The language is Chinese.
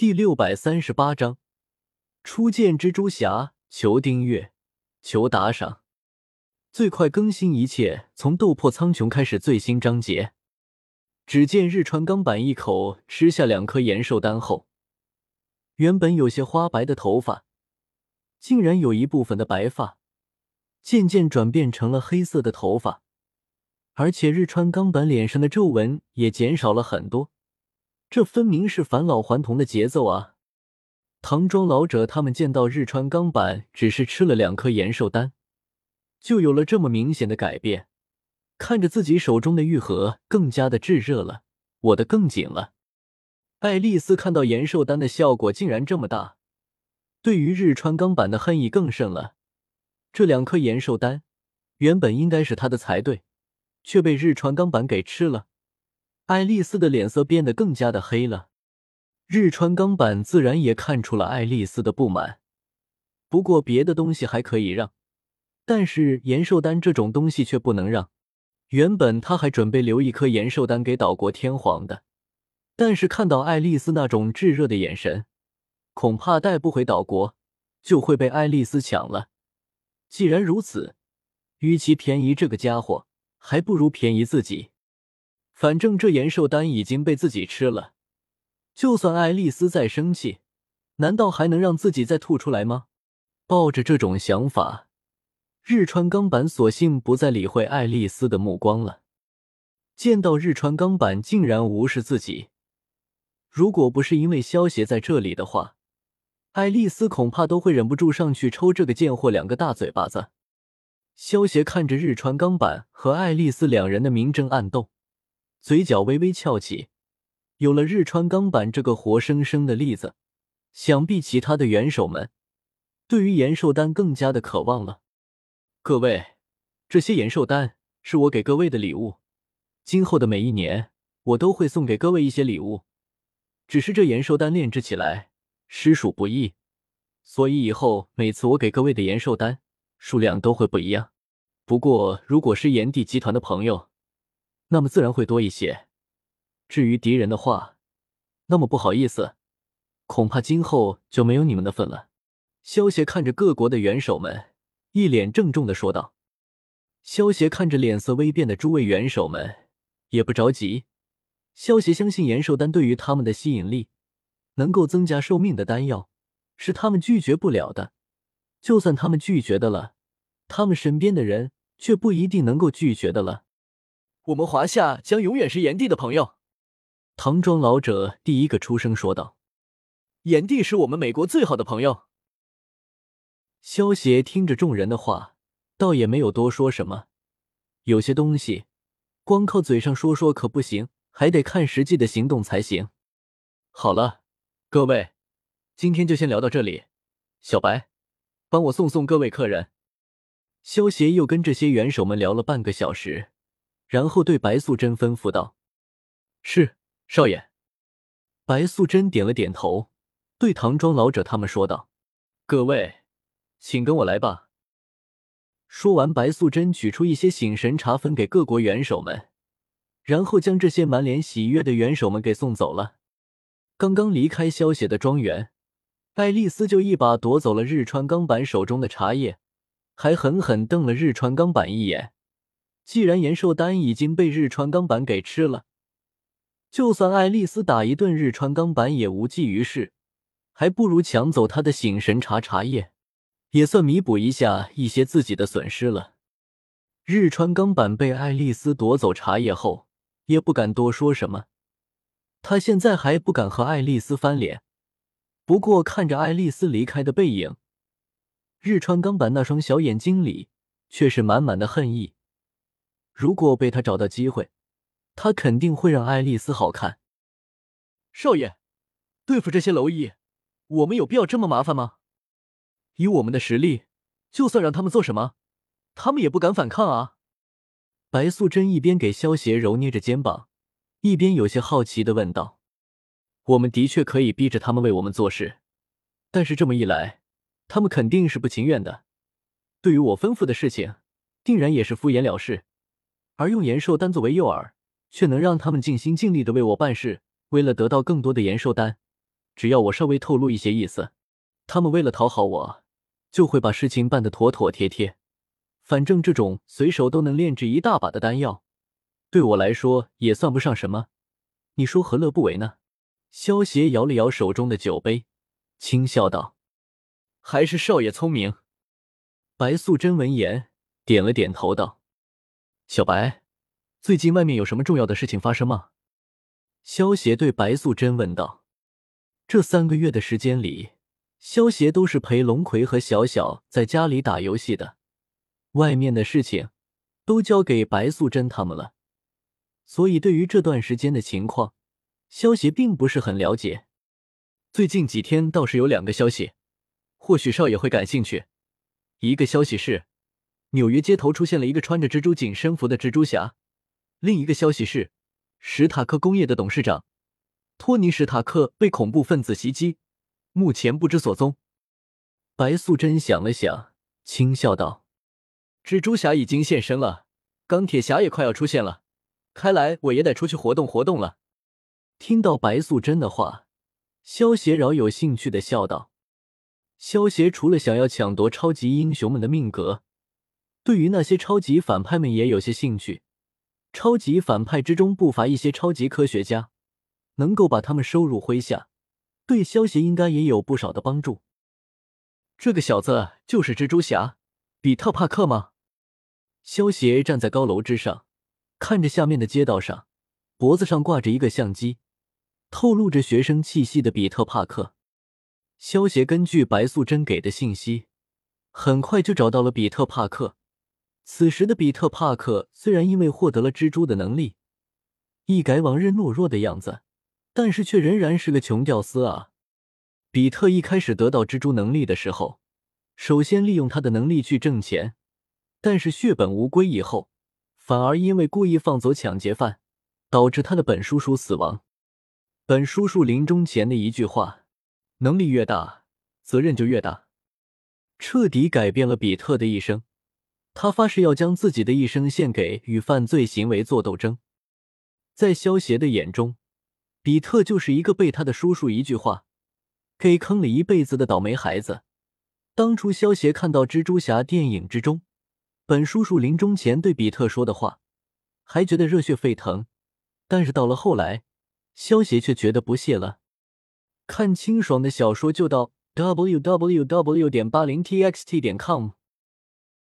第六百三十八章初见蜘蛛侠，求订阅，求打赏，最快更新一切从斗破苍穹开始最新章节。只见日川钢板一口吃下两颗延寿丹后，原本有些花白的头发，竟然有一部分的白发渐渐转变成了黑色的头发，而且日川钢板脸上的皱纹也减少了很多。这分明是返老还童的节奏啊！唐庄老者他们见到日川钢板只是吃了两颗延寿丹，就有了这么明显的改变，看着自己手中的玉盒更加的炙热了，握得更紧了。爱丽丝看到延寿丹的效果竟然这么大，对于日川钢板的恨意更甚了。这两颗延寿丹原本应该是他的才对，却被日川钢板给吃了。爱丽丝的脸色变得更加的黑了，日川钢板自然也看出了爱丽丝的不满。不过别的东西还可以让，但是延寿丹这种东西却不能让。原本他还准备留一颗延寿丹给岛国天皇的，但是看到爱丽丝那种炙热的眼神，恐怕带不回岛国，就会被爱丽丝抢了。既然如此，与其便宜这个家伙，还不如便宜自己。反正这延寿丹已经被自己吃了，就算爱丽丝再生气，难道还能让自己再吐出来吗？抱着这种想法，日川钢板索性不再理会爱丽丝的目光了。见到日川钢板竟然无视自己，如果不是因为萧协在这里的话，爱丽丝恐怕都会忍不住上去抽这个贱货两个大嘴巴子。萧协看着日川钢板和爱丽丝两人的明争暗斗。嘴角微微翘起，有了日川钢板这个活生生的例子，想必其他的元首们对于延寿丹更加的渴望了。各位，这些延寿丹是我给各位的礼物，今后的每一年我都会送给各位一些礼物。只是这延寿丹炼制起来实属不易，所以以后每次我给各位的延寿丹数量都会不一样。不过，如果是炎帝集团的朋友，那么自然会多一些。至于敌人的话，那么不好意思，恐怕今后就没有你们的份了。萧协看着各国的元首们，一脸郑重的说道。萧协看着脸色微变的诸位元首们，也不着急。萧协相信延寿丹对于他们的吸引力，能够增加寿命的丹药，是他们拒绝不了的。就算他们拒绝的了，他们身边的人却不一定能够拒绝的了。我们华夏将永远是炎帝的朋友。唐庄老者第一个出声说道：“炎帝是我们美国最好的朋友。”萧协听着众人的话，倒也没有多说什么。有些东西，光靠嘴上说说可不行，还得看实际的行动才行。好了，各位，今天就先聊到这里。小白，帮我送送各位客人。萧协又跟这些元首们聊了半个小时。然后对白素贞吩咐道：“是少爷。”白素贞点了点头，对唐庄老者他们说道：“各位，请跟我来吧。”说完，白素贞取出一些醒神茶分给各国元首们，然后将这些满脸喜悦的元首们给送走了。刚刚离开萧协的庄园，爱丽丝就一把夺走了日川钢板手中的茶叶，还狠狠瞪了日川钢板一眼。既然延寿丹已经被日川钢板给吃了，就算爱丽丝打一顿日川钢板也无济于事，还不如抢走他的醒神茶茶叶，也算弥补一下一些自己的损失了。日川钢板被爱丽丝夺走茶叶后，也不敢多说什么，他现在还不敢和爱丽丝翻脸。不过看着爱丽丝离开的背影，日川钢板那双小眼睛里却是满满的恨意。如果被他找到机会，他肯定会让爱丽丝好看。少爷，对付这些蝼蚁，我们有必要这么麻烦吗？以我们的实力，就算让他们做什么，他们也不敢反抗啊！白素贞一边给萧协揉捏着肩膀，一边有些好奇的问道：“我们的确可以逼着他们为我们做事，但是这么一来，他们肯定是不情愿的。对于我吩咐的事情，定然也是敷衍了事。”而用延寿丹作为诱饵，却能让他们尽心尽力的为我办事。为了得到更多的延寿丹，只要我稍微透露一些意思，他们为了讨好我，就会把事情办得妥妥帖帖。反正这种随手都能炼制一大把的丹药，对我来说也算不上什么。你说何乐不为呢？萧协摇了摇手中的酒杯，轻笑道：“还是少爷聪明。”白素贞闻言点了点头，道：“小白，最近外面有什么重要的事情发生吗？”萧协对白素贞问道：“这三个月的时间里，萧协都是陪龙葵和小小在家里打游戏的，外面的事情都交给白素贞他们了，所以对于这段时间的情况。”萧协并不是很了解，最近几天倒是有两个消息，或许少爷会感兴趣。一个消息是，纽约街头出现了一个穿着蜘蛛紧身服的蜘蛛侠；另一个消息是，史塔克工业的董事长托尼·史塔克被恐怖分子袭击，目前不知所踪。白素贞想了想，轻笑道：“蜘蛛侠已经现身了，钢铁侠也快要出现了，看来我也得出去活动活动了。”听到白素贞的话，萧协饶有兴趣的笑道：“萧协除了想要抢夺超级英雄们的命格，对于那些超级反派们也有些兴趣。超级反派之中不乏一些超级科学家，能够把他们收入麾下，对萧协应该也有不少的帮助。这个小子就是蜘蛛侠比特·帕克吗？”萧协站在高楼之上，看着下面的街道上，脖子上挂着一个相机。透露着学生气息的比特·帕克，萧协根据白素贞给的信息，很快就找到了比特·帕克。此时的比特·帕克虽然因为获得了蜘蛛的能力，一改往日懦弱的样子，但是却仍然是个穷屌丝啊！比特一开始得到蜘蛛能力的时候，首先利用他的能力去挣钱，但是血本无归以后，反而因为故意放走抢劫犯，导致他的本叔叔死亡。本叔叔临终前的一句话：“能力越大，责任就越大。”彻底改变了比特的一生。他发誓要将自己的一生献给与犯罪行为做斗争。在萧协的眼中，比特就是一个被他的叔叔一句话给坑了一辈子的倒霉孩子。当初萧协看到蜘蛛侠电影之中，本叔叔临终前对比特说的话，还觉得热血沸腾。但是到了后来，萧协却觉得不屑了。看清爽的小说就到 w w w. 点八零 t x t 点 com。